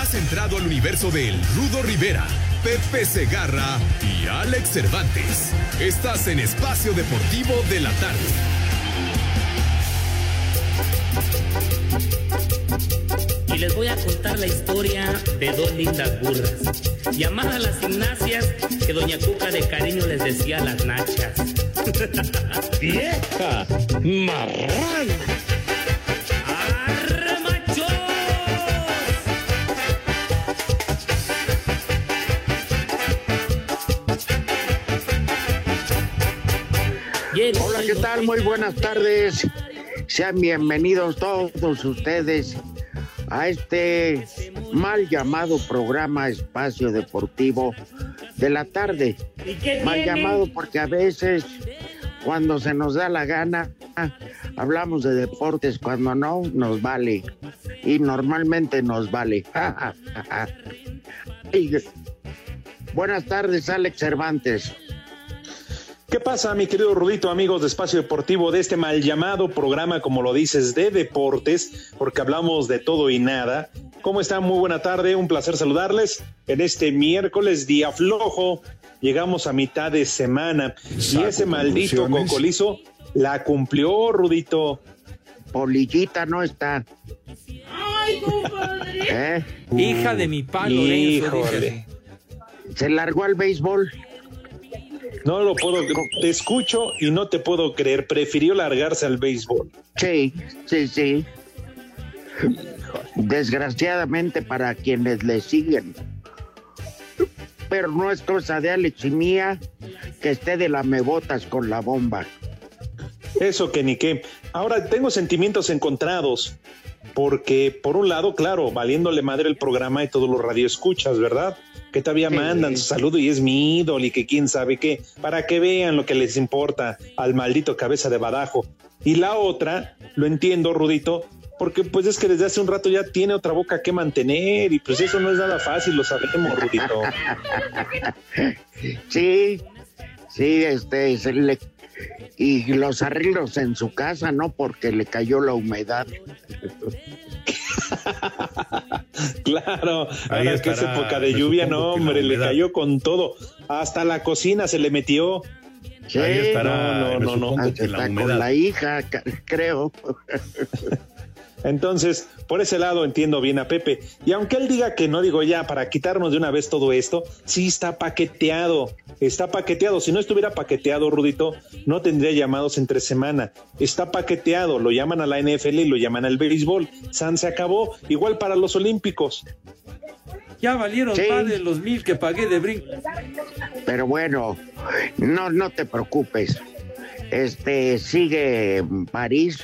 Has entrado al universo de El Rudo Rivera, Pepe Segarra y Alex Cervantes. Estás en Espacio Deportivo de la Tarde. y les voy a contar la historia de dos lindas burras, llamadas las gimnasias que doña Cuca de cariño les decía las nachas. ¡Vieja! ¡Marrán! Hola, ¿qué tal? Muy buenas tardes. Sean bienvenidos todos ustedes a este mal llamado programa Espacio Deportivo de la tarde. ¿Y qué Mal llamado porque a veces, cuando se nos da la gana, hablamos de deportes, cuando no, nos vale. Y normalmente nos vale. Buenas tardes, Alex Cervantes. ¿Qué pasa, mi querido Rudito, amigos de Espacio Deportivo, de este mal llamado programa, como lo dices, de deportes, porque hablamos de todo y nada? ¿Cómo están? Muy buena tarde, un placer saludarles en este miércoles, día flojo. Llegamos a mitad de semana y ese maldito cocolizo la cumplió, Rudito. Polillita no está. ¿Eh? Hija de mi pa Lorenzo. Se largó al béisbol. No lo puedo, te escucho y no te puedo creer. Prefirió largarse al béisbol. Sí, sí, sí. Desgraciadamente para quienes le siguen. Pero no es cosa de Alex y mía que esté de la mebotas con la bomba. Eso que ni qué. Ahora tengo sentimientos encontrados. Porque, por un lado, claro, valiéndole madre el programa y todos los radioescuchas, ¿verdad? Que todavía Sí. mandan su saludo y es mi ídolo y que quién sabe qué, para que vean lo que les importa al maldito cabeza de badajo. Y la otra, lo entiendo, Rudito, porque pues es que desde hace un rato ya tiene otra boca que mantener y pues eso no es nada fácil, lo sabemos, Rudito. Sí, sí, este, se le- y los arreglos en su casa, ¿no? Porque le cayó la humedad. Claro, Ahí ahora que es época de lluvia, no, hombre, le cayó con todo. Hasta la cocina se le metió. Sí, Ahí estará. no, no, no, no. la con la hija, creo. Entonces, por ese lado entiendo bien a Pepe. Y aunque él diga que no, digo ya, para quitarnos de una vez todo esto, sí está paqueteado. Está paqueteado. Si no estuviera paqueteado, Rudito, no tendría llamados entre semana. Está paqueteado. Lo llaman a la NFL y lo llaman al béisbol. San se acabó. Igual para los Olímpicos. Ya valieron Sí. más de los mil que pagué de brinco. Pero bueno, no, no te preocupes. Este sigue en París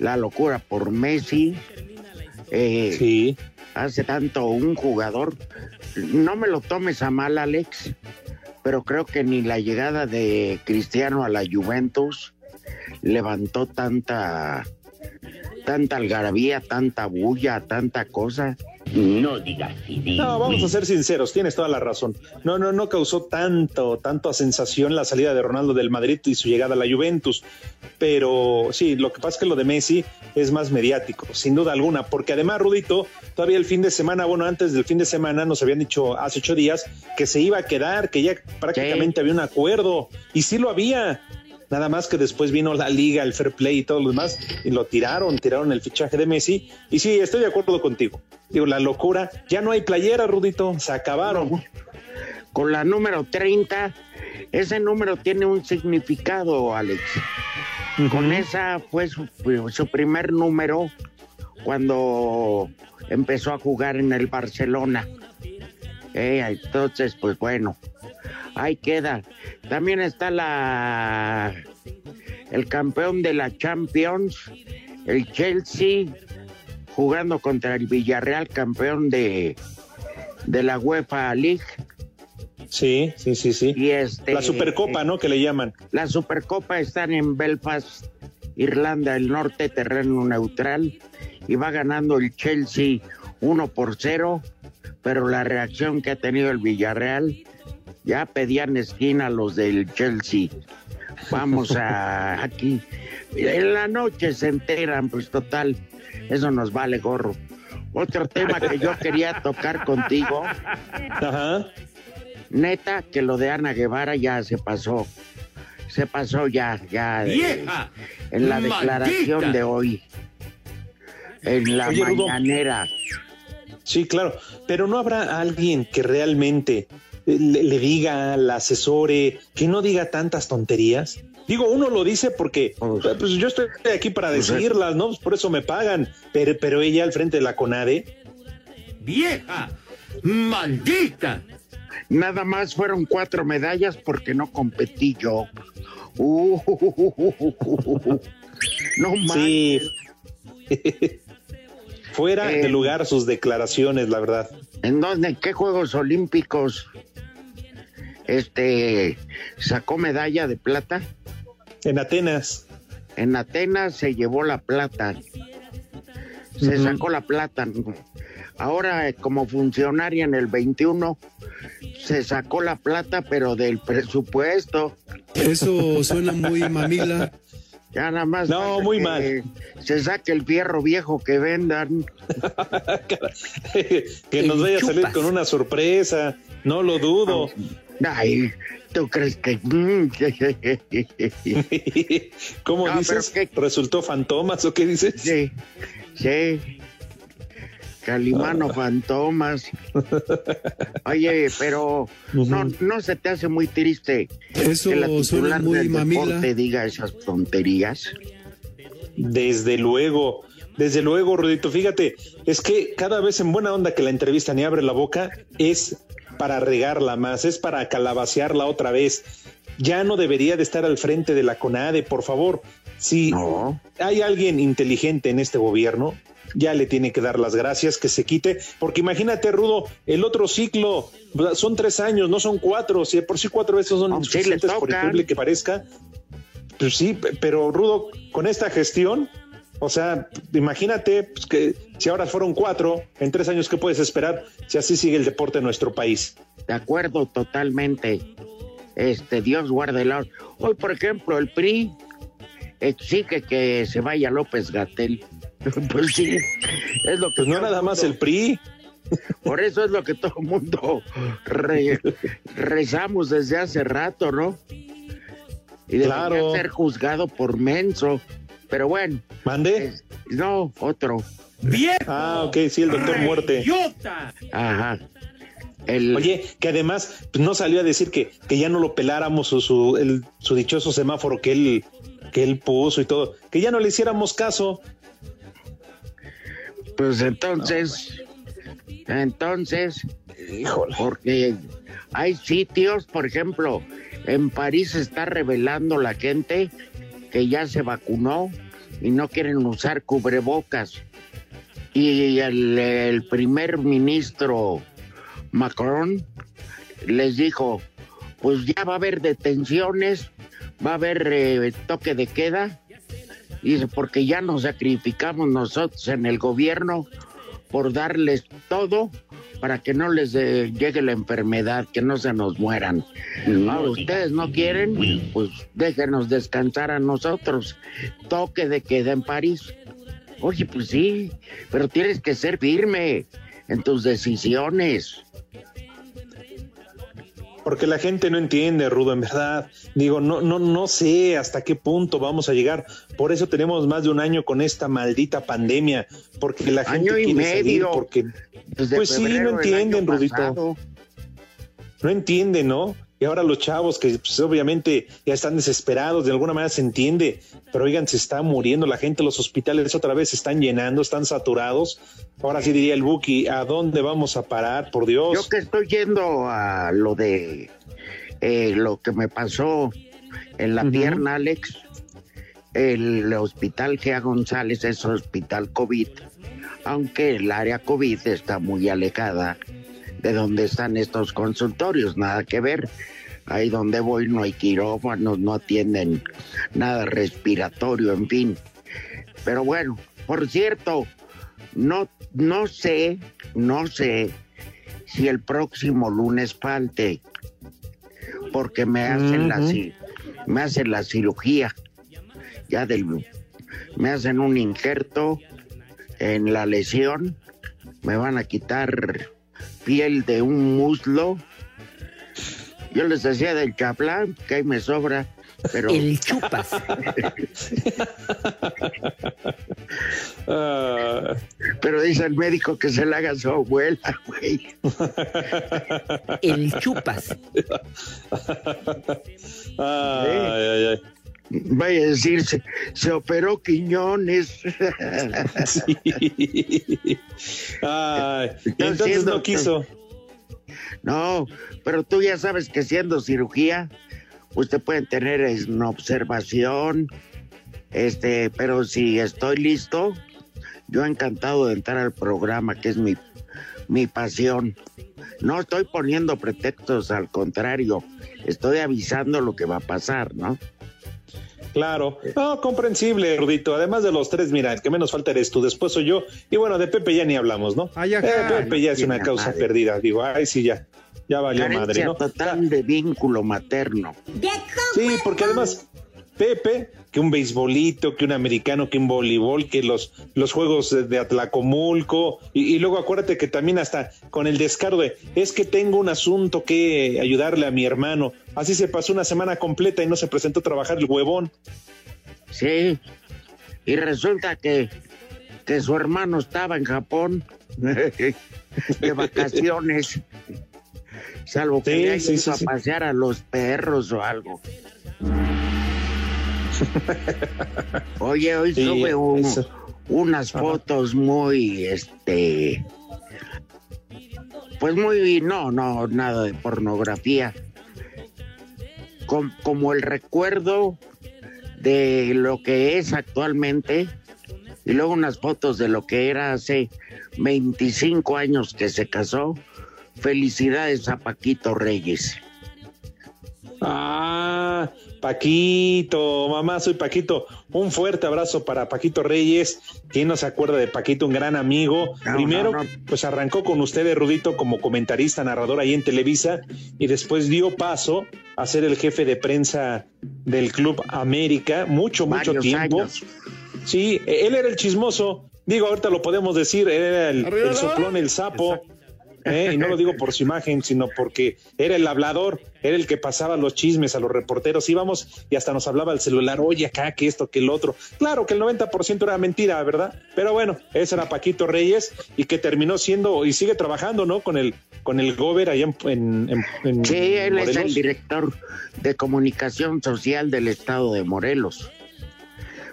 la locura por Messi. Eh, Sí. Hace tanto un jugador. No me lo tomes a mal, Alex, pero creo que ni la llegada de Cristiano a la Juventus levantó tanta tanta algarabía, tanta bulla, tanta cosa. No digas. No, vamos a ser sinceros, tienes toda la razón. No, no, no causó tanto, tanto sensación la salida de Ronaldo del Madrid y su llegada a la Juventus. Pero sí, lo que pasa es que lo de Messi es más mediático, sin duda alguna, porque además, Rudito, todavía el fin de semana, bueno, antes del fin de semana nos habían dicho hace ocho días que se iba a quedar, que ya prácticamente había un acuerdo, y sí lo había. Nada más que después vino la liga, el fair play y todo lo demás, y lo tiraron, tiraron el fichaje de Messi. Y sí, estoy de acuerdo contigo. Digo, la locura, ya no hay playera, Rudito, se acabaron. Con la número 30, ese número tiene un significado, Alex. Con esa fue su, su primer número cuando empezó a jugar en el Barcelona. Eh, entonces, pues bueno, ahí queda. También está la el campeón de la Champions, el Chelsea, jugando contra el Villarreal, campeón de, de la UEFA League. Sí, sí, sí, sí. Y este, la Supercopa, ¿no? Que le llaman. La Supercopa están en Belfast, Irlanda del Norte, terreno neutral, y va ganando el Chelsea 1 por 0, pero la reacción que ha tenido el Villarreal, ya pedían esquina los del Chelsea. Vamos a aquí. En la noche se enteran, pues total, eso nos vale gorro. Otro tema que yo quería tocar contigo. Ajá. Neta, que lo de Ana Guevara ya se pasó. Se pasó ya, ya. de- ¡Vieja! en la declaración de hoy. En la Oye, Rudo. mañanera. Sí, claro, pero no habrá alguien que realmente eh, le, le diga, la asesore, que no diga tantas tonterías. Digo, uno lo dice porque Pues- pues, yo estoy aquí para Pues, decirlas, ¿no? Pues por eso me pagan, pero, pero ella al frente de la CONADE, ¡Vieja! ¡Maldita! Nada más fueron cuatro medallas porque no competí yo. Uh, no más. sí. Fuera Eh. de lugar sus declaraciones, la verdad. ¿En dónde? ¿En qué Juegos Olímpicos? Este sacó medalla de plata. En Atenas. En Atenas se llevó la plata. Se sacó la plata. Ahora, como funcionaria en el 21, se sacó la plata, pero del presupuesto. Eso suena muy mamila. Ya nada más. No, muy que mal. Se saque el fierro viejo que vendan. que nos vaya a salir con una sorpresa, no lo dudo. Ay, ¿tú crees que.? ¿Cómo No, dices? ¿Resultó fantomas o qué dices? sí, sí. Calimano Fantomas. Oye, pero no, no se te hace muy triste Eso que la titular muy del mamila. deporte diga esas tonterías. Desde luego, desde luego, Rudito. Fíjate, es que cada vez en buena onda que la entrevistan y abre la boca es para regarla más, es para calabacearla otra vez. Ya no debería de estar al frente de la CONADE, por favor. Si No. hay alguien inteligente en este gobierno, ya le tiene que dar las gracias, que se quite, porque imagínate, Rudo, el otro ciclo son tres años, no son cuatro, si por sí cuatro veces son No, sí, le suficientes, por increíble que parezca. Pues sí, pe- pero Rudo, con esta gestión, o sea, imagínate pues, que si ahora fueron cuatro, en tres años, ¿qué puedes esperar si así sigue el deporte en nuestro país? De acuerdo totalmente. Este, Dios guarde la. Hoy, por ejemplo, el PRI exige que se vaya López Gatel. Pues sí, es lo que Pues no nada más el PRI, Por eso es lo que todo el mundo re- rezamos desde hace rato, ¿no? Y debería Claro. ser juzgado por menso. Pero bueno, mande. es- no, otro. ¡Vieja! Ah, ok, sí, el doctor Muerte. ¡Idiota! Ajá. El, Oye, que además pues, no salió a decir que, que ya no lo peláramos su, su, el- su dichoso semáforo que él, que él puso y todo, que ya no le hiciéramos caso. pues entonces, entonces, Híjole. porque hay sitios, por ejemplo, en París se está revelando la gente que ya se vacunó y no quieren usar cubrebocas. Y el, primer ministro Macron les dijo, pues ya va a haber detenciones, va a haber eh, toque de queda. Dice, porque ya nos sacrificamos nosotros en el gobierno por darles todo para que no les llegue la enfermedad, que no se nos mueran. Ah, ustedes no quieren, pues déjenos descansar a nosotros. Toque de queda en París. Oye, pues sí, pero tienes que ser firme en tus decisiones. Porque la gente no entiende, Rudo, en verdad. Digo, no, no, no sé hasta qué punto vamos a llegar. Por eso tenemos más de un año con esta maldita pandemia. Porque la gente y quiere salir, medio. porque Desde Pues sí, no entienden, Rudito. pasado. no entienden, ¿no? Y ahora los chavos que pues, obviamente ya están desesperados, de alguna manera se entiende, pero oigan, se está muriendo la gente, los hospitales otra vez se están llenando, están saturados. Ahora sí diría el Buki, ¿a dónde vamos a parar? Por Dios. Yo que estoy yendo a lo de eh, lo que me pasó en la pierna, Alex, el hospital Gea González es hospital COVID, aunque el área COVID está muy alejada de donde están estos consultorios, nada que ver. Ahí donde voy no hay quirófanos, no atienden nada respiratorio, en fin. Pero bueno, por cierto, no, no sé, no sé si el próximo lunes falte, porque me hacen la ci- me hacen la cirugía ya del me hacen un injerto en la lesión, me van a quitar piel de un muslo. Yo les decía del chaplán, que ahí me sobra, pero El chupas. Ah, pero dice el médico que se la haga a su abuela, güey. El chupas. ay, ay, ay. Vaya a decir, se, se operó Quiñones. Sí. Ay, entonces no quiso. No, pero tú ya sabes que siendo cirugía, usted puede tener en observación, este, pero si estoy listo, yo encantado de entrar al programa, que es mi, mi pasión. No estoy poniendo pretextos, al contrario, estoy avisando lo que va a pasar, ¿no? Claro, no, comprensible, Rudito. Además de los tres, mira, el que menos falta eres tú, después soy yo. Y bueno, de Pepe ya ni hablamos, ¿no? Ay, ajá. Eh, Pepe ya es una causa madre. perdida. Digo, ay, sí, ya, ya valió madre, ¿no? total de vínculo materno. Sí, porque además, Pepe, que un beisbolito, que un americano, que un voleibol, que los, los juegos de, Atlacomulco, y, y luego acuérdate que también hasta con el descaro de, es que tengo un asunto que ayudarle a mi hermano. Así se pasó una semana completa y no se presentó a trabajar el huevón. Sí, y resulta que, que su hermano estaba en Japón de vacaciones, salvo que Sí, le sí, sí, a pasear a los perros o algo. Oye, hoy Sí, sube un- unas Ajá. fotos muy, este, pues muy, no, no, nada de pornografía, Com- como el recuerdo de lo que es actualmente y luego unas fotos de lo que era hace 25 años que se casó. Felicidades a Paquito Reyes. Ah, Paquito, mamá, soy Paquito. Un fuerte abrazo para Paquito Reyes. ¿Quién no se acuerda de Paquito? Un gran amigo. No, Primero, no, no. pues arrancó con ustedes, Rudito, como comentarista, narrador ahí en Televisa, y después dio paso a ser el jefe de prensa del Club América, mucho, mucho tiempo. años. Sí, él era el chismoso. Digo, ahorita lo podemos decir, él era el, el soplón, el sapo. ¿Eh? Y no lo digo por su imagen, sino porque era el hablador, era el que pasaba los chismes a los reporteros. Íbamos y hasta nos hablaba al celular, oye, acá, que esto, que el otro. Claro que el 90% era mentira, ¿verdad? Pero bueno, ese era Paquito Reyes y que terminó siendo y sigue trabajando, ¿no? Con el, con el Gober allá en. en, Sí, él es el director de comunicación social del estado de Morelos.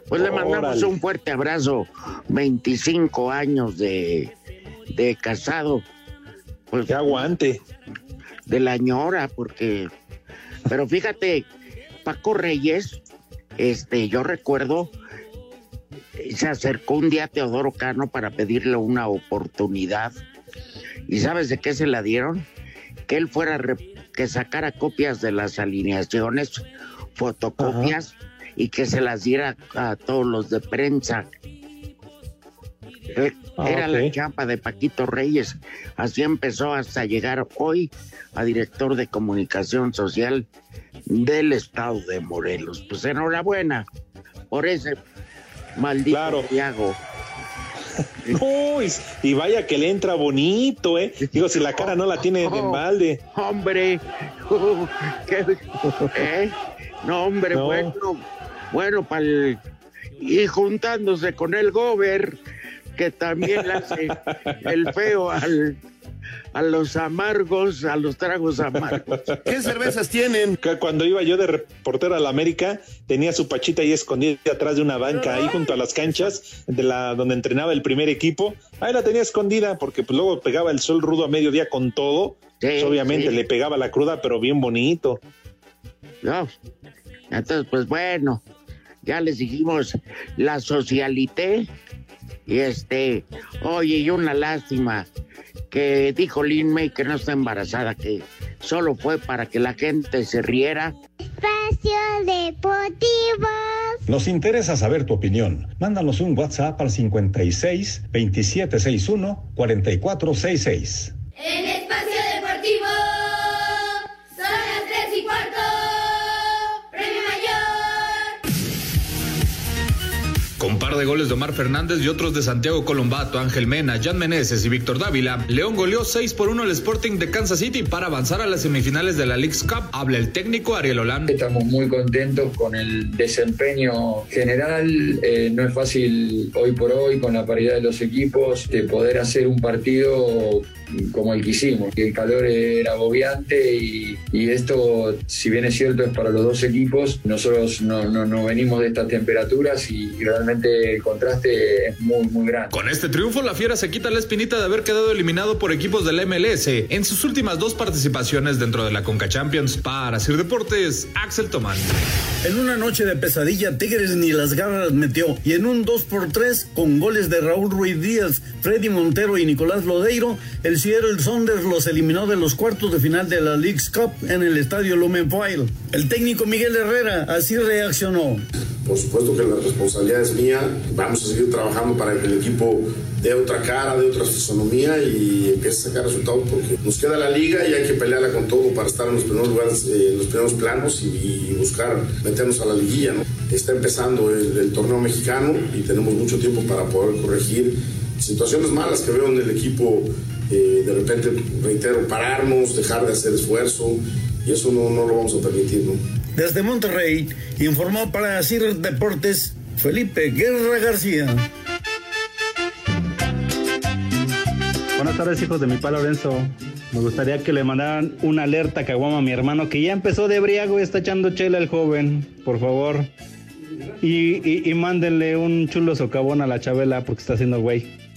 Pues le mandamos un fuerte abrazo, 25 años de, de casado, pues Que aguante. de la ñora, porque... Pero fíjate, Paco Reyes, este, yo recuerdo, se acercó un día a Teodoro Cano para pedirle una oportunidad. ¿Y sabes de qué se la dieron? Que él fuera, que sacara copias de las alineaciones, fotocopias, y que se las diera a todos los de prensa. Ah, Era la chapa de Paquito Reyes. Así empezó hasta llegar hoy a director de comunicación social del estado de Morelos. Pues enhorabuena por ese maldito Claro. Thiago. No, y, y vaya que le entra bonito, ¿eh? Digo, si la cara no la tiene de Oh. balde. Hombre, uh, qué- ¿eh? no hombre, No. bueno, bueno para y juntándose con el Gober, que también le hace el feo al, a los amargos, a los tragos amargos. ¿Qué cervezas tienen? Que Cuando iba yo de reportero a la América, tenía su pachita ahí escondida atrás de una banca, ahí junto a las canchas de la donde entrenaba el primer equipo. Ahí la tenía escondida porque pues, luego pegaba el sol rudo a mediodía con todo. Sí, Pues, obviamente sí. le pegaba la cruda, pero bien bonito. ¿no? Entonces, pues bueno, ya les dijimos la socialité Y este, oye, y una lástima que dijo Lin May que no está embarazada, que solo fue para que la gente se riera. Espacio Deportivo. Nos interesa saber tu opinión. Mándanos un WhatsApp al 56 2761 4466. En par de goles de Omar Fernández y otros de Santiago Colombato, Ángel Mena, Jan Meneses y Víctor Dávila, León goleó 6 por 1 al Sporting de Kansas City para avanzar a las semifinales de la League's Cup. Habla el técnico Ariel Holland. Estamos muy contentos con el desempeño general. Eh, no es fácil hoy por hoy, con la paridad de los equipos, de poder hacer un partido como el que hicimos. El calor era agobiante y, y esto, si bien es cierto, es para los dos equipos. Nosotros no, no, no venimos de estas temperaturas y, y realmente el contraste es muy, muy grande. Con este triunfo, la Fiera se quita la espinita de haber quedado eliminado por equipos del MLS en sus últimas dos participaciones dentro de la Conca Champions. Para Sir Deportes, Axel Tomán. En una noche de pesadilla, Tigres ni las garras metió. Y en un 2 por 3 con goles de Raúl Ruiz Díaz, Freddy Montero y Nicolás Lodeiro, el Seattle Saunders los eliminó de los cuartos de final de la League's Cup en el estadio Lumenfield. El técnico Miguel Herrera así reaccionó. Por supuesto que la responsabilidad es mía. Vamos a seguir trabajando para que el equipo dé otra cara, dé otra fisonomía y empiece a sacar resultados porque nos queda la liga y hay que pelearla con todo para estar en los primeros lugares, eh, en los primeros planos y, y, buscar meternos a la liguilla. ¿no? Está empezando el, el, torneo mexicano y tenemos mucho tiempo para poder corregir situaciones malas que veo en el equipo. Eh, de repente, reitero, pararnos, dejar de hacer esfuerzo y eso no, no lo vamos a permitir. ¿no? Desde Monterrey, informó para CIR Deportes Felipe Guerra García. Buenas tardes, hijos de mi pa Lorenzo. Me gustaría que le mandaran una alerta caguama a mi hermano que ya empezó de briago y está echando chela el joven, por favor. Y, y, y mándenle un chulo socavón a la Chabela porque está haciendo güey.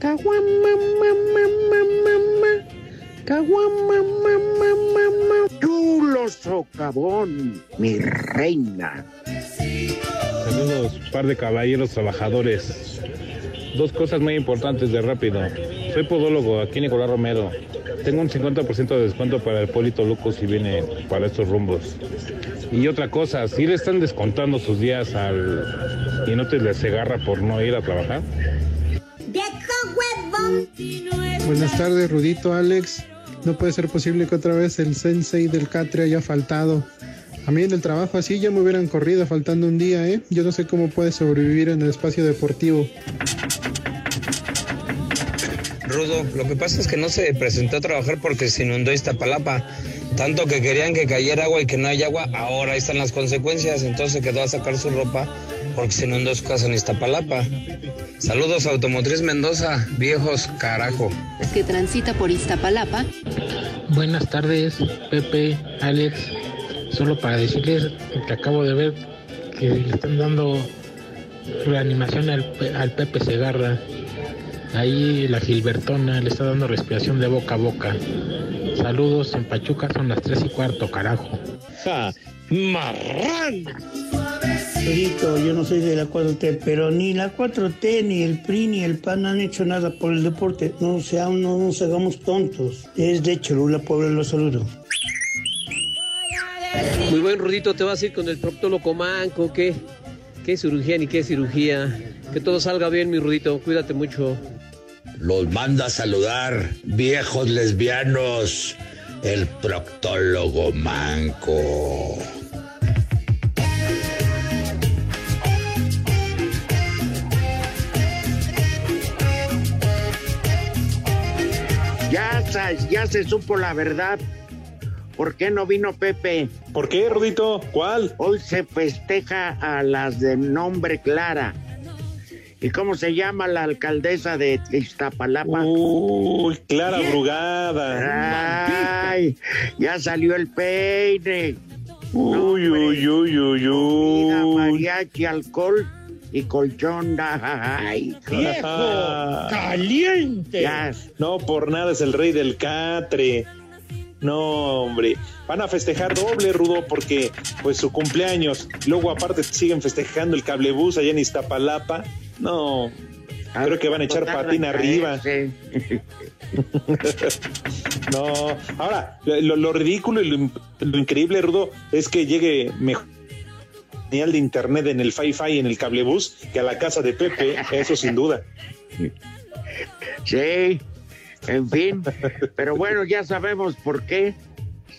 Caguama, mamá, mamá, caguama, mamá, mamá. Chulo socavón, mi reina. Saludos, par de caballeros trabajadores. Dos cosas muy importantes de rápido. Soy podólogo, aquí Nicolás Romero. Tengo un 50% de descuento para el Polito Luco si viene para estos rumbos. Y otra cosa, si le están descontando sus días al y no te les agarra por no ir a trabajar. Buenas tardes, Rudito, Alex. No puede ser posible que otra vez el sensei del Catre haya faltado. A mí en el trabajo así ya me hubieran corrido faltando un día, ¿eh? Yo no sé cómo puede sobrevivir en el espacio deportivo. Rudo, lo que pasa es que no se presentó a trabajar porque se inundó Iztapalapa. Tanto que querían que cayera agua y que no hay agua, ahora están las consecuencias. Entonces quedó a sacar su ropa porque se inundó su casa en Iztapalapa. Saludos Automotriz Mendoza, viejos carajo. Es que transita por Iztapalapa. Buenas tardes, Pepe, Alex. Solo para decirles que acabo de ver que le están dando reanimación al, al Pepe Segarra. Ahí la Gilbertona le está dando respiración de boca a boca. Saludos, en Pachuca son las 3 y cuarto, carajo. ¡Ja! ¡Marrán! Rito, yo no soy de la 4T, pero ni la 4T, ni el PRI, ni el PAN han hecho nada por el deporte. No, sea, no nos hagamos tontos. Es de Cholula, Puebla, los saludo. Muy buen Rudito, te vas a ir con el proctólogo manco, ¿qué? ¿Qué cirugía ni qué cirugía? Que todo salga bien, mi Rudito, cuídate mucho. Los manda a saludar, viejos lesbianos, el proctólogo manco. Ya, ya se supo la verdad. ¿Por qué no vino Pepe? ¿Por qué, Rudito? ¿Cuál? Hoy se festeja a las de nombre Clara. ¿Y cómo se llama la alcaldesa de Iztapalapa? Uy, Clara Brugada. Ay, ya salió el peine. Uy, no, uy, uy, uy, uy. Mariachi, alcohol y colchón. Ay, viejo, caliente. Ya. No, por nada es el rey del catre. No, hombre, van a festejar doble, Rudo, porque pues su cumpleaños. Luego aparte siguen festejando el cablebús allá en Iztapalapa. No, Creo que van a echar patín arriba. No, ahora, lo, lo ridículo y lo increíble, Rudo, es que llegue mejor señal de internet en el Fi-Fi, en el cablebús, que a la casa de Pepe, eso sin duda. Sí, en fin. Pero bueno, ya sabemos por qué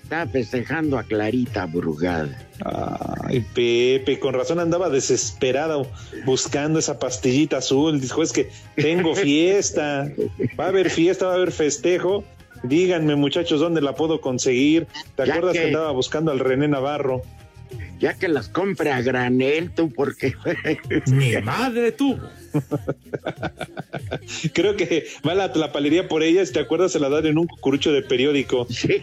está festejando a Clarita Brugada. Ay, Pepe, con razón andaba desesperado buscando esa pastillita azul. Dijo, es que tengo fiesta, va a haber fiesta, va a haber festejo. Díganme, muchachos, ¿dónde la puedo conseguir? ¿Te Ya acuerdas que... que- andaba buscando al René Navarro? Ya que las compre a granel, tú, porque. Mi madre tuvo. Creo que va la, la palería por ellas, ¿te acuerdas? Se la dan en un cucurucho de periódico. Sí.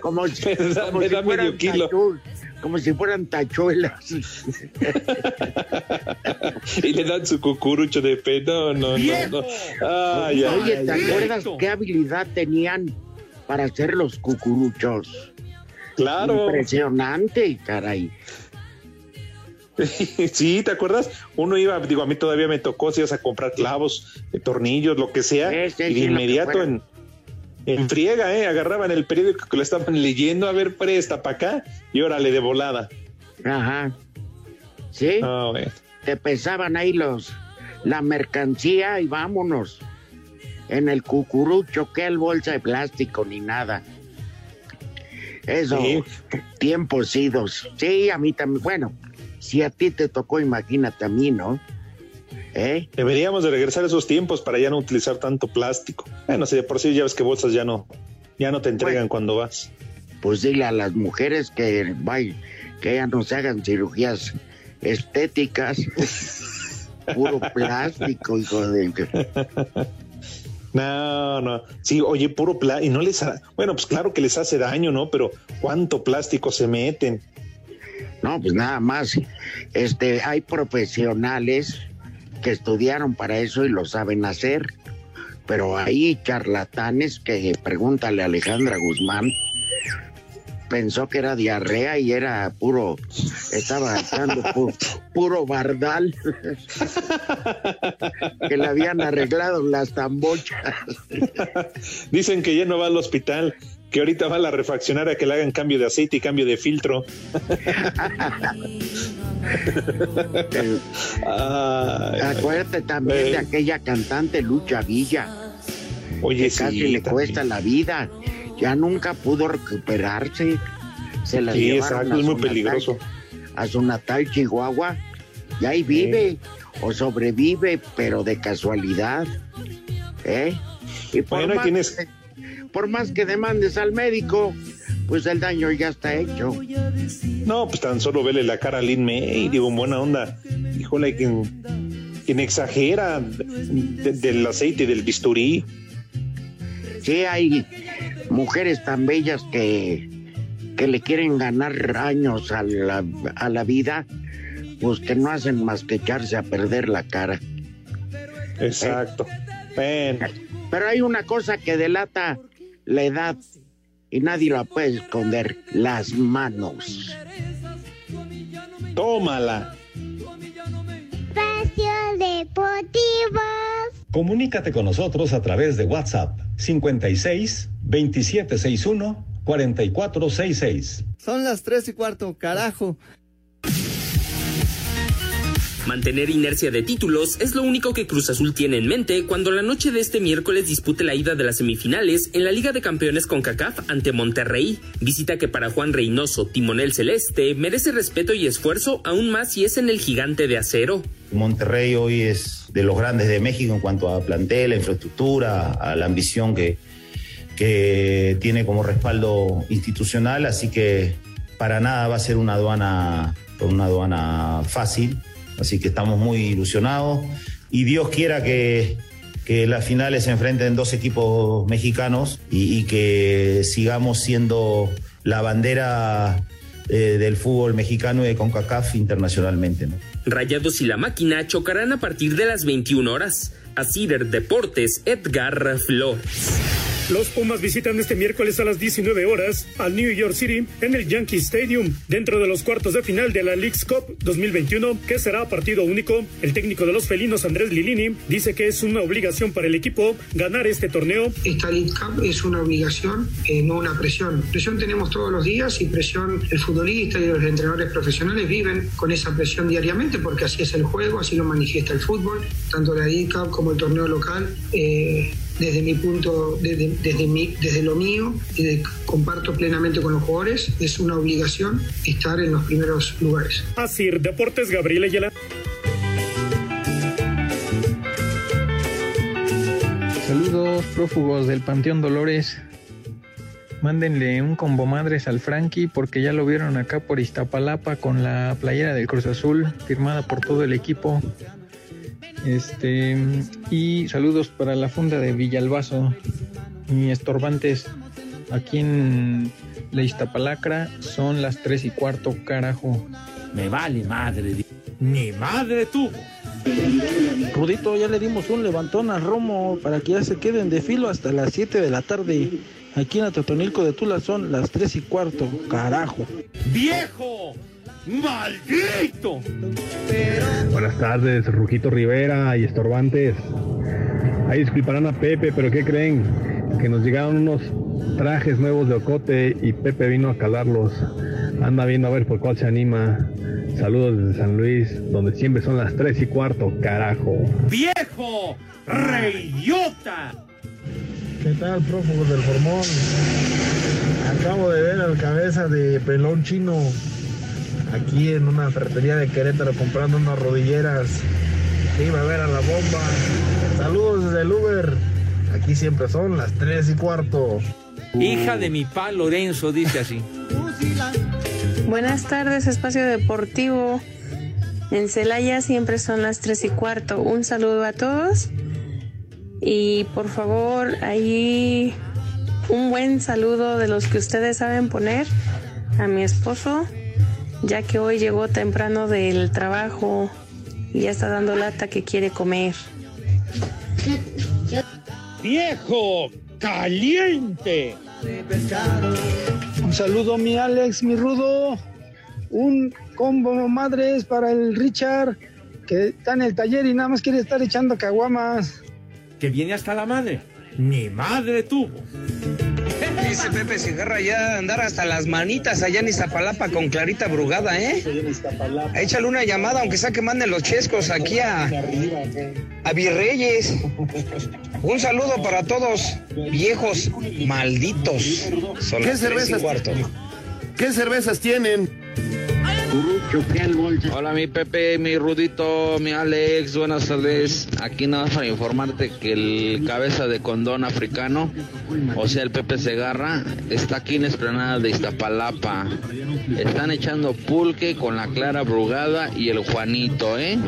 Como, si- da- como si fueran medio kilo. tachu- como si fueran tachuelas. y le dan su cucurucho de pedo. No, no, no, no. Ay, ay, Oye, ay, ¿te acuerdas qué habilidad tenían para hacer los cucuruchos? Claro. Impresionante, caray. Sí, ¿te acuerdas? Uno iba, digo, a mí todavía me tocó, si ibas a comprar clavos, eh, tornillos, lo que sea, sí, y de sí, inmediato en, en friega, ¿eh? Agarraban el periódico que lo estaban leyendo, a ver, presta para acá, y órale, de volada. Ajá. Sí, bueno. te pesaban ahí los la mercancía y vámonos. En el cucurucho, que el bolsa de plástico ni nada. Eso, Sí. tiempos idos. Sí, a mí también. Bueno, si a ti te tocó, imagínate a mí, ¿no? ¿Eh? Deberíamos de regresar a esos tiempos para ya no utilizar tanto plástico. Bueno, si de por sí ya ves que bolsas ya no, ya no te entregan cuando vas. Pues dile a las mujeres que vayan, que ya no se hagan cirugías estéticas. Puro plástico, hijo de. No, no. Sí, oye, puro plástico. Y no les ha... Bueno, pues claro que les hace daño, ¿no? Pero ¿cuánto plástico se meten? No, pues nada más. Este, hay profesionales que estudiaron para eso y lo saben hacer. Pero hay charlatanes que pregúntale a Alejandra Guzmán. Pensó que era diarrea y era puro, estaba echando pu- puro bardal. que le habían arreglado las tambochas. Dicen que ya no va al hospital, que ahorita va a la refaccionaria a que le hagan cambio de aceite y cambio de filtro. Ay, Acuérdate también de aquella cantante Lucha Villa. Oye, que sí, casi le también. cuesta la vida. Ya nunca pudo recuperarse. Se la Sí, exacto, a es muy peligroso. natal- a su natal Chihuahua. Y ahí vive o sobrevive, pero de casualidad. ¿Eh? Y por, Bueno, más, tienes- que, por más que demandes al médico, pues el daño ya está hecho. No, pues tan solo vele la cara a Lin May, digo, en buena onda. Híjole, quien, quien exagera de- del aceite y del bisturí. Sí, hay mujeres tan bellas que, que le quieren ganar años a la, a la vida, pues que no hacen más que echarse a perder la cara. Exacto. Pero hay una cosa que delata la edad y nadie la puede esconder, las manos. tómala. Espacio Deportivo. Comunícate con nosotros a través de WhatsApp 56 2761 4466. Son las tres y cuarto, carajo. Mantener inercia de títulos es lo único que Cruz Azul tiene en mente cuando la noche de este miércoles dispute la ida de las semifinales en la Liga de Campeones con CACAF ante Monterrey. Visita que para Juan Reynoso, timonel celeste, merece respeto y esfuerzo aún más si es en el gigante de acero. Monterrey hoy es de los grandes de México en cuanto a plantel, a infraestructura, a la ambición que, que tiene como respaldo institucional, así que para nada va a ser una aduana, una aduana fácil, así que estamos muy ilusionados y Dios quiera que, que las finales se enfrenten dos equipos mexicanos y, y que sigamos siendo la bandera eh, del fútbol mexicano y de CONCACAF internacionalmente. ¿no? Rayados y la máquina chocarán a partir de las 21 horas. A Cider Deportes, Edgar Flores. Los Pumas visitan este miércoles a las 19 horas al New York City en el Yankee Stadium, dentro de los cuartos de final de la League's Cup 2021, que será partido único. El técnico de los felinos, Andrés Lilini, dice que es una obligación para el equipo ganar este torneo. Esta League Cup es una obligación, eh, no una presión. Presión tenemos todos los días y presión el futbolista y los entrenadores profesionales viven con esa presión diariamente porque así es el juego, así lo manifiesta el fútbol, tanto la League Cup como el torneo local. Eh, desde mi punto, desde, desde, mi, desde lo mío, y comparto plenamente con los jugadores, es una obligación estar en los primeros lugares. Así, Deportes Gabriel Ayala. Saludos prófugos del Panteón Dolores. Mándenle un combo madres al Frankie porque ya lo vieron acá por Iztapalapa con la playera del Cruz Azul firmada por todo el equipo. Este, y saludos para la funda de Villalbazo y estorbantes aquí en la Iztapalacra. Son las tres y cuarto, carajo. Me vale madre, ni madre tuvo. Rudito, ya le dimos un levantón a Romo para que ya se queden de filo hasta las 7 de la tarde. Aquí en Atotonilco de Tula son las tres y cuarto, carajo. ¡Viejo! ¡Maldito! Buenas tardes, Rujito Rivera y estorbantes. Ahí disculparán a Pepe, pero ¿qué creen? Que nos llegaron unos trajes nuevos de Ocote y Pepe vino a calarlos. Anda viendo a ver por cuál se anima. Saludos desde San Luis, donde siempre son las 3 y cuarto, carajo. ¡Viejo! ¡Reyota! ¿Qué tal, prófugos del Formón? Acabo de ver al cabeza de pelón chino aquí en una ferretería de Querétaro comprando unas rodilleras. Iba a ver a la bomba. Saludos desde el Uber. Aquí siempre son las 3 y cuarto. Hija de mi pa Lorenzo, dice así. Buenas tardes, Espacio Deportivo. En Celaya siempre son las 3 y cuarto. Un saludo a todos. Y por favor, ahí un buen saludo de los que ustedes saben poner a mi esposo, ya que hoy llegó temprano del trabajo y ya está dando lata que quiere comer. ¡Viejo! ¡Caliente! Un saludo mi Alex, mi Rudo. Un combo madres para el Richard, que está en el taller y nada más quiere estar echando caguamas. Que viene hasta la madre. Ni madre tuvo. Dice Pepe Cigarra ya andar hasta las manitas allá en Iztapalapa con Clarita Brugada, ¿eh? Échale una llamada, aunque sea que manden los chescos aquí a, a Virreyes. Un saludo para todos, viejos malditos. Son ¿Qué cervezas? cuarto. ¿Qué cervezas tienen? Hola mi Pepe, mi Rudito, mi Alex, buenas tardes. Aquí nada para informarte que el cabeza de condón africano, o sea el Pepe Segarra, está aquí en la esplanada de Iztapalapa. Están echando pulque con la Clara Brugada y el Juanito, ¿eh?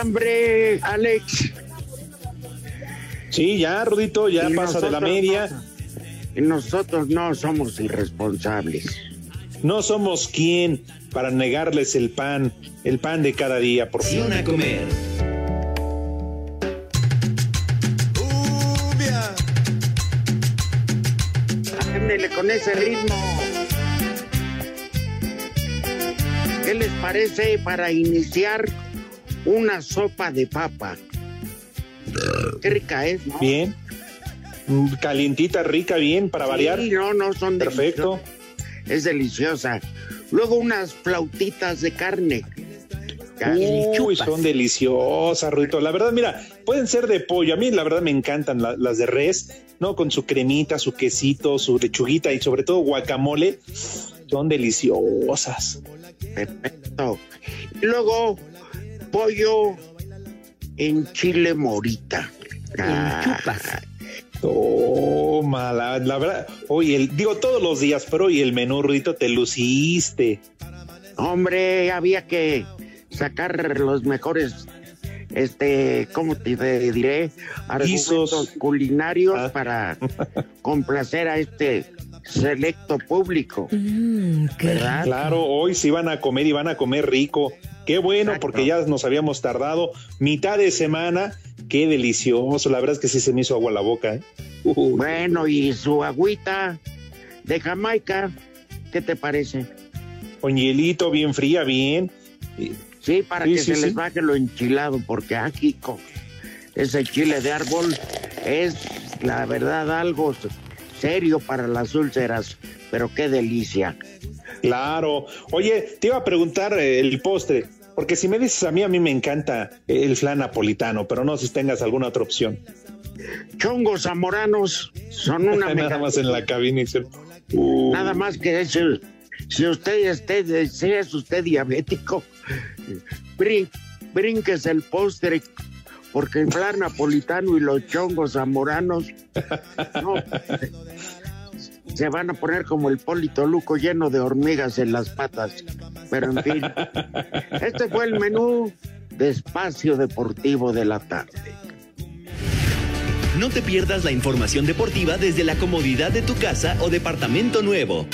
Hambre, Alex. Sí, ya, Rudito, ya Y pasa de la media. no- y nosotros no somos irresponsables. No somos quien para negarles el pan, el pan de cada día, por favor. a comer. Ándele con ese ritmo. ¿Qué les parece para iniciar una sopa de papa? Qué rica es, ¿no? Bien. Mm, Calientita, rica, bien, para variar. Sí, no, no, son Perfecto. Es deliciosa. Luego unas flautitas de carne. Uy, son deliciosas, Rudito. La verdad, mira, pueden ser de pollo. A mí, la verdad, me encantan la- las de res, ¿no? Con su cremita, su quesito, su lechuguita y sobre todo guacamole. Son deliciosas. Perfecto. Y luego pollo en chile morita. Ah, Toma, la, la verdad. Oye, el, digo todos los días, pero hoy el menú, Rudito, te luciste. Hombre, había que sacar los mejores este, ¿cómo te diré? Argumentos culinarios Ah. para complacer a este selecto público. ¿Verdad? Claro, hoy sí van a comer y van a comer rico. Qué bueno, porque ya nos habíamos tardado mitad de semana. Qué delicioso. La verdad es que sí se me hizo agua la boca. ¿eh? Bueno, y su agüita de Jamaica, ¿qué te parece? Con hielito bien fría, bien. Sí, para Sí, que sí, se les sí. baje lo enchilado, porque aquí ese chile de árbol es, la verdad, algo serio para las úlceras, pero qué delicia. Claro. Oye, te iba a preguntar eh, el postre, porque si me dices a mí, a mí me encanta el flan napolitano, pero no sé si tengas alguna otra opción. Chongos zamoranos son una Nada más en la cabina. y se- Uh, Nada más que si, si usted esté, si es usted diabético, brin, brinques el postre, porque el flan napolitano y los chongos zamoranos no, se van a poner como el Polito Luco lleno de hormigas en las patas. Pero en fin, este fue el menú de espacio deportivo de la tarde. No te pierdas la información deportiva desde la comodidad de tu casa o departamento nuevo.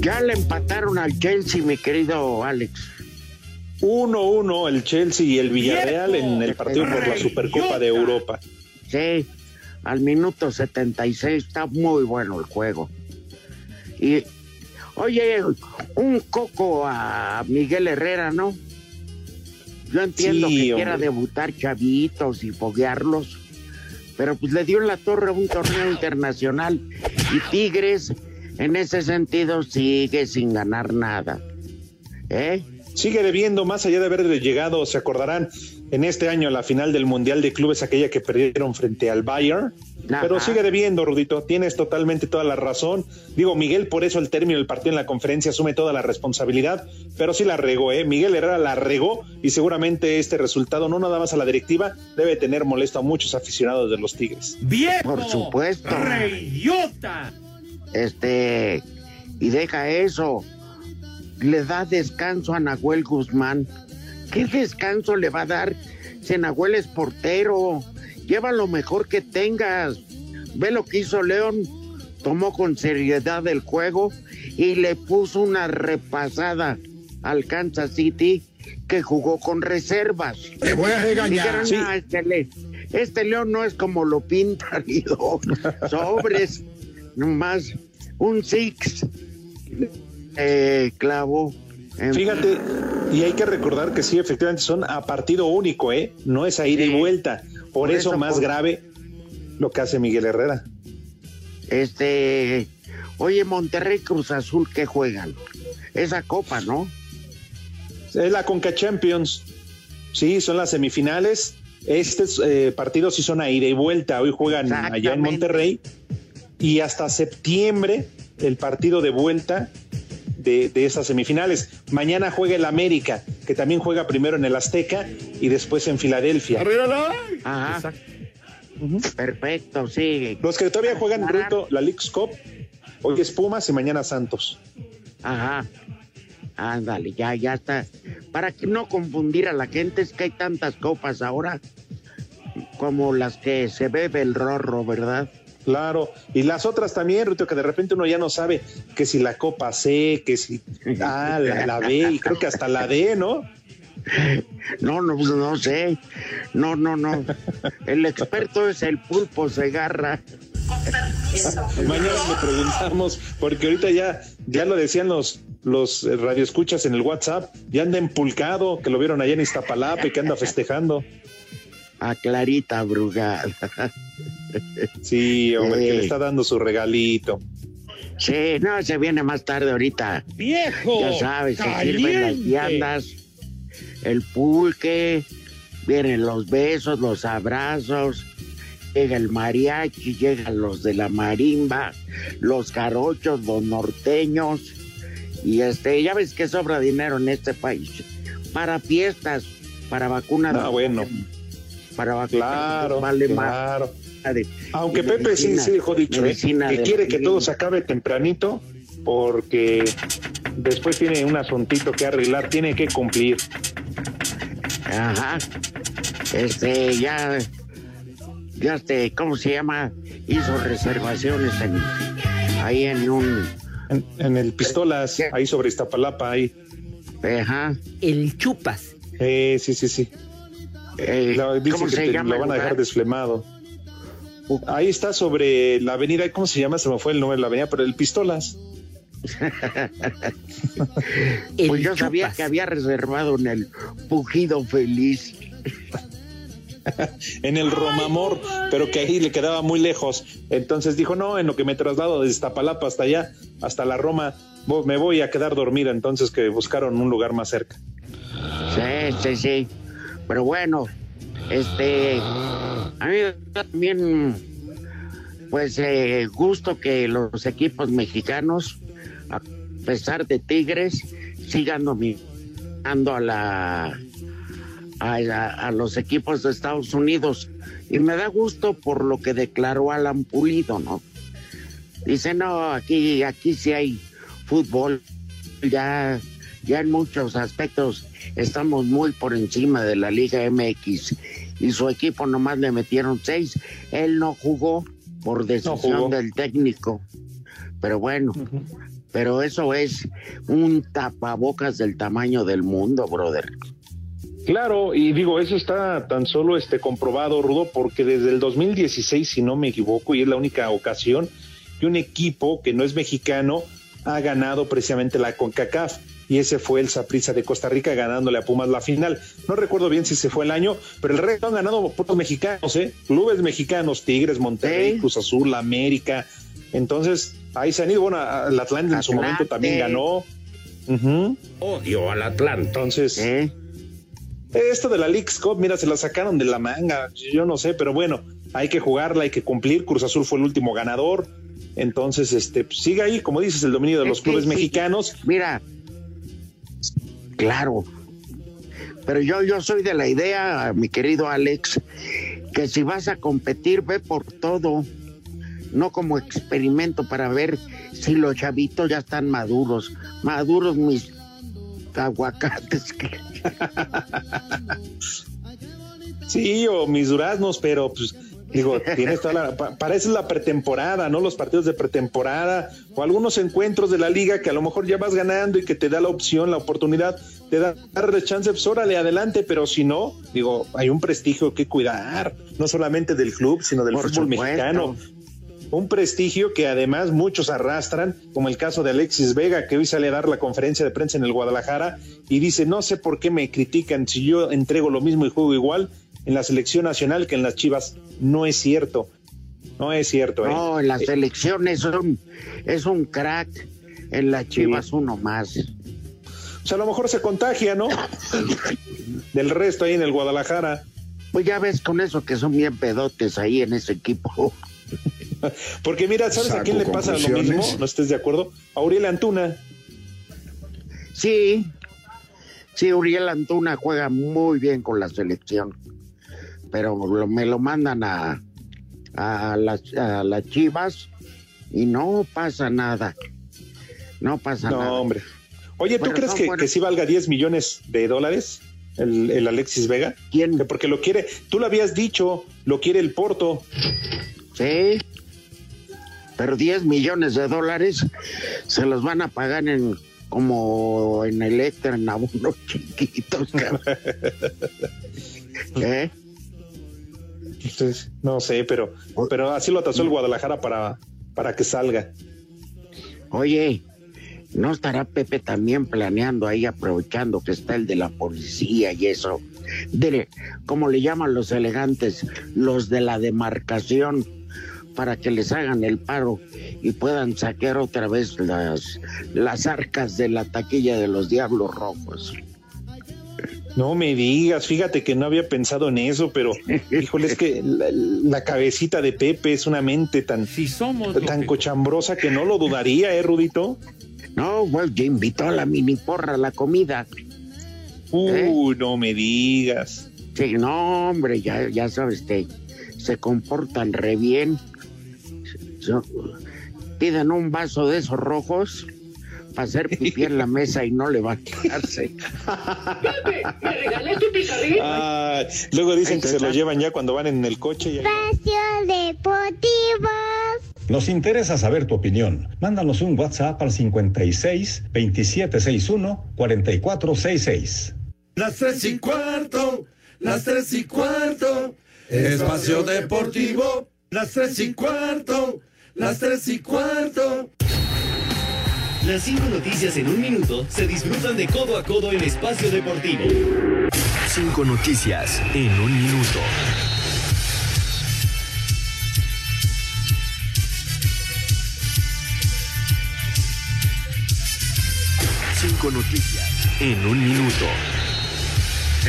Ya le empataron al Chelsea, mi querido Alex. 1-1 el Chelsea y el Villarreal en el partido por la Supercopa de Europa. Sí, al minuto 76 está muy bueno el juego. Y, oye, un coco a Miguel Herrera, ¿no? Yo entiendo Sí, que hombre. quiera debutar chavitos y foguearlos, pero pues le dio en la torre un torneo internacional y Tigres en ese sentido sigue sin ganar nada. ¿Eh? Sigue debiendo, más allá de haber llegado, se acordarán, en este año a la final del Mundial de Clubes, aquella que perdieron frente al Bayern. Ajá. Pero sigue debiendo, Rudito, tienes totalmente toda la razón. Digo, Miguel, por eso al término del partido en la conferencia asume toda la responsabilidad, pero sí la regó, ¿eh? Miguel Herrera la regó y seguramente este resultado, no nada más a la directiva, debe tener molesto a muchos aficionados de los Tigres. ¡Viejo! Por supuesto. ¡Reyota! Este, y deja eso. Le da descanso a Nahuel Guzmán. ¿Qué descanso le va a dar si Nahuel es portero? Lleva lo mejor que tengas. Ve lo que hizo León. Tomó con seriedad el juego y le puso una repasada al Kansas City que jugó con reservas. Te voy a regañar. Sí. "No, este, Le- este León no es como lo pintan sobres, nomás un six eh, clavo. en- Fíjate, y hay que recordar que sí, efectivamente son a partido único, ¿eh? No es a ida y vuelta. Por, Por eso, eso, más por- grave lo que hace Miguel Herrera. Este, oye, Monterrey Cruz Azul, ¿qué juegan? Esa copa, ¿no? Es la Conca Champions. Sí, son las semifinales. Estos eh, partidos sí son a ida y vuelta. Hoy juegan allá en. Monterrey. Y hasta septiembre el partido de vuelta de, de esas semifinales. Mañana juega el América, que también juega primero en el Azteca y después en Filadelfia. Ajá. Perfecto, sí. Los que todavía juegan Rito, la League's Cup, hoy es Pumas y mañana Santos. Ajá. Ándale, ya, ya está. Para que no confundir a la gente, es que hay tantas copas ahora como las que se bebe el rorro, ¿verdad? Claro, y las otras también, Rito, que de repente uno ya no sabe que si la Copa C, que si ah, la, la B, y creo que hasta la D, ¿no? No, no, pues no sé. No, no, no. El experto es el pulpo Segarra. Mañana le preguntamos, porque ahorita ya, ya lo decían los, los radioescuchas en el WhatsApp, ya anda empulcado, que lo vieron allá en Iztapalapa y que anda festejando. A Clarita Brugal. Sí, hombre, que le está dando su regalito. Sí, no, se viene más tarde ahorita. ¡Viejo! Ya sabes, se sirven las viandas, el pulque, vienen los besos, los abrazos, llega el mariachi, llegan los de la marimba, los jarochos, los norteños, y este, ya ves que sobra dinero en este país. Para fiestas, para vacunas. Ah, bueno. Para. Claro, vale más. claro. De- Aunque de Pepe sí, medicina- sí dejó dicho, ¿eh? que quiere que todo se acabe tempranito porque después tiene un asuntito que arreglar, tiene que cumplir. Ajá. Este, ya, ya este, ¿cómo se llama? Hizo reservaciones en, ahí en un... En, en el Pistolas, ahí sobre Iztapalapa, ahí. Ajá. El Chupas. Eh, sí, sí, sí. Eh, Lo- dicen ¿Cómo que se te llama lo van a dejar desflemado. Ahí está sobre la avenida, ¿cómo se llama? Se me fue el nombre de la avenida, pero el Pistolas. Pues yo sabía que había reservado en el Pujido Feliz. en el Romamor, pero que ahí le quedaba muy lejos. Entonces dijo, no, en lo que me traslado desde Iztapalapa hasta allá, hasta la Roma, me voy a quedar dormida. Entonces que buscaron un lugar más cerca. Sí, sí, sí. Pero bueno, este, a mí también, pues, eh, gusto que los equipos mexicanos, a pesar de Tigres, sigan dominando a la a los equipos de Estados Unidos. Y me da gusto por lo que declaró Alan Pulido, ¿no? Dice, no, aquí, aquí sí hay fútbol, ya, ya en muchos aspectos estamos muy por encima de la Liga MX. Y su equipo nomás le metieron seis. Él no jugó por decisión jugó. del técnico. Pero bueno, pero eso es un tapabocas del tamaño del mundo, brother. Claro, y digo, eso está tan solo este comprobado, Rudo, porque desde el 2016, si no me equivoco, y es la única ocasión que un equipo que no es mexicano ha ganado precisamente la CONCACAF. Y ese fue el Saprissa de Costa Rica ganándole a Pumas la final. No recuerdo bien si se fue el año, pero el resto han ganado puros mexicanos, ¿eh? Clubes mexicanos, Tigres, Monterrey, Cruz Azul, América. Entonces, ahí se han ido. Bueno, el Atlante en su momento también ganó. Ujú. Odio al Atlante. Entonces, esto de la Leagues Cup, mira, se la sacaron de la manga. Yo no sé, pero bueno, hay que jugarla, hay que cumplir. Cruz Azul fue el último ganador. Entonces, este, sigue ahí, como dices, el dominio de los clubes sí. mexicanos. Mira, claro. Pero yo, yo soy de la idea, mi querido Alex, que si vas a competir, ve por todo. No como experimento para ver si los chavitos ya están maduros. Maduros mis aguacates. Sí, o mis duraznos, pero pues digo, tienes toda la, pa- para eso es la pretemporada, ¿no? Los partidos de pretemporada o algunos encuentros de la liga que a lo mejor ya vas ganando y que te da la opción, la oportunidad de darle chance, pues órale, adelante, pero si no, digo, hay un prestigio que cuidar, no solamente del club, sino del Por fútbol supuesto. mexicano. Un prestigio que además muchos arrastran, como el caso de Alexis Vega, que hoy sale a dar la conferencia de prensa en el Guadalajara y dice, no sé por qué me critican si yo entrego lo mismo y juego igual en la selección nacional que en las Chivas. No es cierto. No es cierto. ¿eh? No, en la selección es un, es un crack. En las chivas uno más. O sea, a lo mejor se contagia, ¿no? Del resto ahí en el Guadalajara. Pues ya ves con eso que son bien pedotes ahí en ese equipo. Porque mira, ¿sabes a quién le pasa lo mismo? ¿No estés de acuerdo? A Uriel Antuna. Sí, sí, Uriel Antuna juega muy bien con la selección, pero lo- me lo mandan a, a, las, a las chivas y no pasa nada. No pasa No, nada. hombre. Oye, ¿tú crees que, que sí valga 10 millones de dólares el, el Alexis Vega? ¿Quién? Que porque lo quiere, tú lo habías dicho, lo quiere el Porto. Sí, pero 10 millones de dólares se los van a pagar en como en Electra, en abonos chiquitos. ¿Eh? Entonces, no sé, pero, pero así lo atasó el Guadalajara para, para que salga. Oye, ¿no estará Pepe también planeando ahí, aprovechando que está el de la policía y eso? De, como le llaman los elegantes, los de la demarcación, para que les hagan el paro y puedan saquear otra vez las, las arcas de la taquilla de los Diablos Rojos. No me digas, fíjate que no había pensado en eso, pero híjole, es que la, la cabecita de Pepe es una mente tan, tan cochambrosa que no lo dudaría, ¿eh, Rudito? No, pues ya invitó a la mini porra a la comida. Uy, no me digas. Sí, no, hombre, ya, ya sabes, te, se comportan re bien. Piden un vaso de esos rojos hacer pipí en la mesa y no le va a quedarse. Ah, luego dicen que se lo llevan ya cuando van en el coche. Y... Espacio Deportivo. Nos interesa saber tu opinión. Mándanos un WhatsApp al 56 2761 4466. Las tres y cuarto, las tres y cuarto, espacio deportivo, las tres y cuarto, las tres y cuarto. Las cinco noticias en un minuto se disfrutan de codo a codo en Espacio Deportivo. Cinco noticias en un minuto. Cinco noticias en un minuto.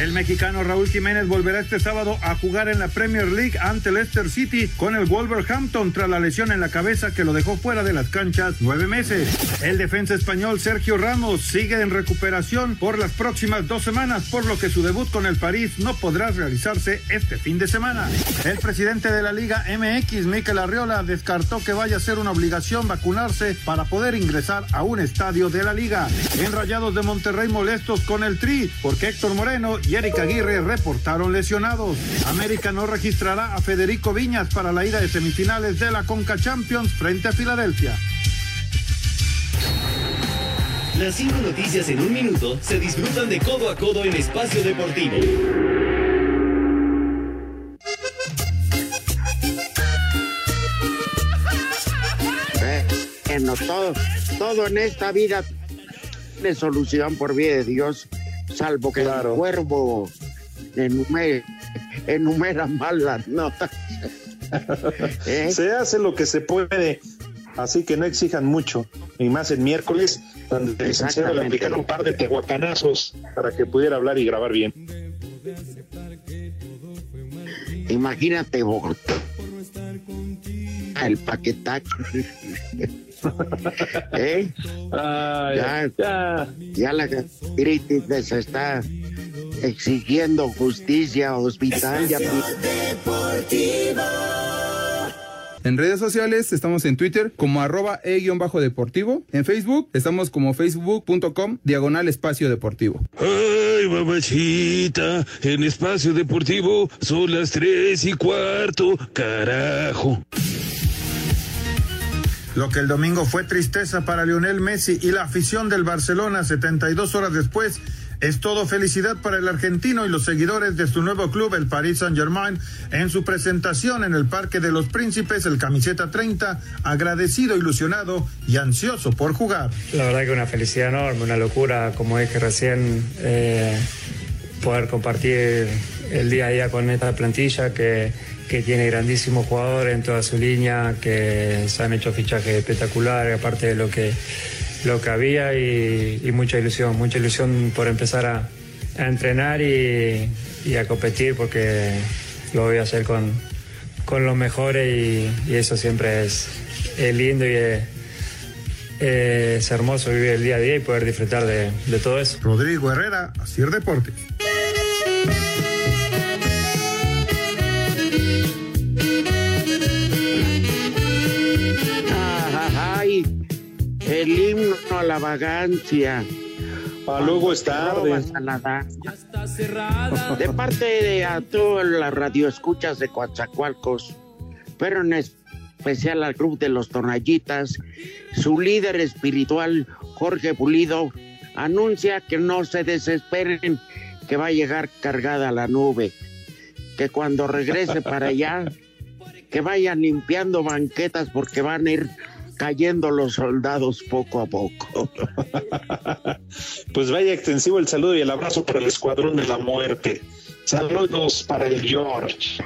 El mexicano Raúl Jiménez volverá este sábado a jugar en la Premier League ante Leicester City con el Wolverhampton tras la lesión en la cabeza que lo dejó fuera de las canchas nueve meses. El defensa español Sergio Ramos sigue en recuperación por las próximas dos semanas, por lo que su debut con el París no podrá realizarse este fin de semana. El presidente de la Liga MX, Mikel Arriola, descartó que vaya a ser una obligación vacunarse para poder ingresar a un estadio de la liga. En Rayados de Monterrey molestos con el Tri, porque Héctor Moreno y Eric Aguirre reportaron lesionados. América no registrará a Federico Viñas para la ida de semifinales de la Conca Champions frente a Filadelfia. Las cinco noticias en un minuto se disfrutan de codo a codo en Espacio Deportivo. Bueno, todo, todo en esta vida tiene solución por vida de Dios, salvo que el cuervo enumere, enumera mal las notas. ¿Eh? Se hace lo que se puede, así que no exijan mucho. Y más el miércoles, donde el licenciado le aplicaron un par de tehuacanazos para que pudiera hablar y grabar bien. Imagínate, Bogotá. El paquetacho. ¿Eh? ya, ya. la gastritis les está exigiendo justicia hospital. Ya... En redes sociales estamos en Twitter como arroba e-deportivo. En Facebook estamos como facebook.com diagonal espacio deportivo. Ay, babachita, en espacio deportivo son las tres y cuarto, carajo. Lo que el domingo fue tristeza para Lionel Messi y la afición del Barcelona 72 horas después es todo felicidad para el argentino y los seguidores de su nuevo club, el Paris Saint-Germain, en su presentación en el Parque de los Príncipes, el camiseta 30, agradecido, ilusionado y ansioso por jugar. La verdad que una felicidad enorme, una locura, como dije recién, eh, poder compartir el día a día con esta plantilla que, que tiene grandísimos jugadores en toda su línea, que se han hecho fichajes espectaculares, aparte de lo que lo que había y, mucha ilusión, mucha ilusión por empezar a, entrenar y, a competir porque lo voy a hacer con, con los mejores y, eso siempre es, lindo y es, hermoso vivir el día a día y poder disfrutar de, de todo eso. Rodrigo Herrera, Asir Deportes. El himno a la vagancia. Para luego es tarde. De parte de a todas las radioescuchas de Coatzacoalcos, pero en especial al Club de los Tonallitas, su líder espiritual, Jorge Pulido, anuncia que no se desesperen, que va a llegar cargada la nube, que cuando regrese para allá, que vayan limpiando banquetas porque van a ir cayendo los soldados poco a poco. Pues vaya extensivo el saludo y el abrazo para el Escuadrón de la Muerte. Saludos para el George.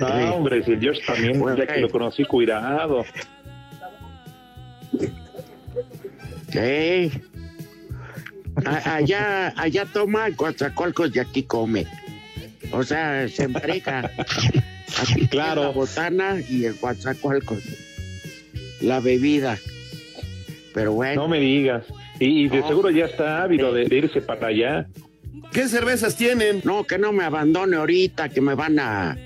Ah, hombre, si el George también, ya que lo conocí, cuidado. Sí. A- allá, allá toma Coatzacoalcos y aquí come. O sea, se emprega. Aquí claro. La botana y el Coatzacoalcos. La bebida. Pero bueno. No me digas. Y, y de No. seguro ya está ávido de, de irse para allá. ¿Qué cervezas tienen? No, que no me abandone ahorita, que me van a,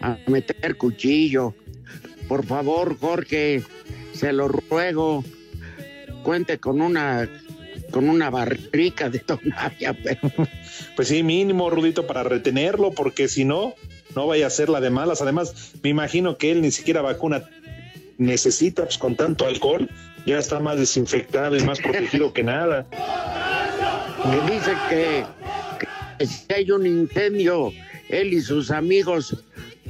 a meter cuchillo. por favor, Jorge, se lo ruego, cuente con una con una barrica de tonalla, pero Pues sí, mínimo, Rudito, para retenerlo, porque si no, no vaya a ser la de malas. Además, me imagino que él ni siquiera vacuna necesita, pues con tanto alcohol, ya está más desinfectado y más protegido que nada. me dice que, que si hay un incendio, él y sus amigos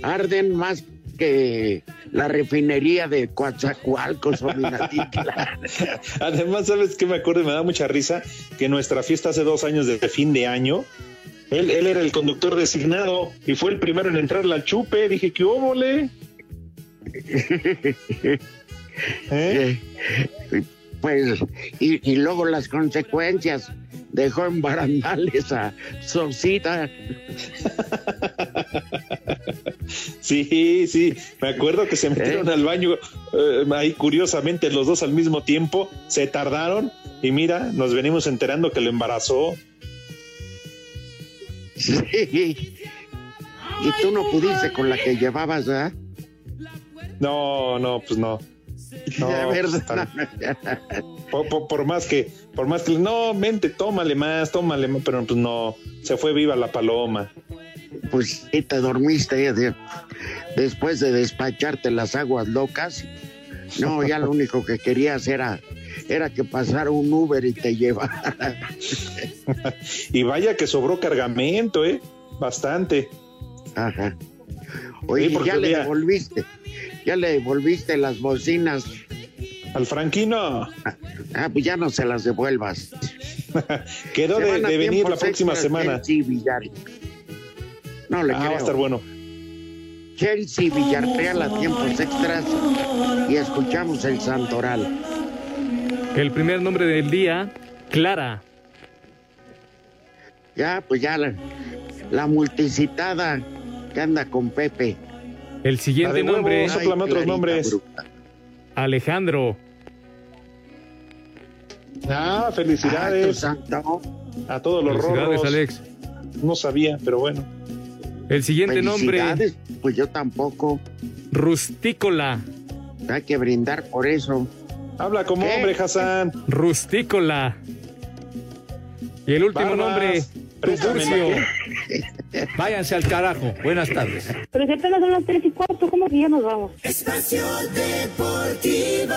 arden más que la refinería de Coatzacoalcos o. Además, ¿sabes qué me acuerdo? y Me da mucha risa que nuestra fiesta hace dos años de fin de año, él, él era el conductor designado y fue el primero en entrar la chupe. Dije, ¿qué óvole? Eh, Pues, y, y luego las consecuencias. Dejó en barandales a Sosita. Sí, sí, me acuerdo que se metieron al baño eh, ahí curiosamente los dos al mismo tiempo, se tardaron y mira, nos venimos enterando que lo embarazó. Sí. Y tú no pudiste con la que llevabas, ¿verdad? No, no, pues no. No, pues. Por, por- por más que, por más que, no, mente, tómale más, tómale más, pero pues no, se fue viva la paloma. Pues sí, te dormiste de- después de despacharte las aguas locas. No, ya lo único que querías era, era que pasara un Uber y te llevara. Y vaya que sobró cargamento, ¿eh? Bastante. Ajá. Oye, Sí, ya le devolviste, ya le devolviste las bocinas. Al Franquino. Ah, pues ya no se las devuelvas. Quedó de, venir la próxima semana. Chelsea Villar- No le Ah, creo. va a estar bueno. Chelsea Villarreal a tiempos extras y escuchamos el Santoral. El primer nombre del día, Clara. Ya, pues ya la, la multicitada que anda con Pepe. El siguiente de nombre, sóplame otros nombres. bruta. Alejandro. Ah, Ah, felicidades santo. a todos los Felicidades, rorros. Alex. No sabía, pero bueno. El siguiente nombre. Pues yo tampoco. Rustícola. Hay que brindar por eso. Habla como ¿Qué? hombre, Hassan. Rustícola. Y el último Barbas, nombre, Tuburcio. Váyanse al carajo. Buenas tardes. Pero si apenas son las tres y cuarto, ¿cómo que ya nos vamos? Espacio Deportivo.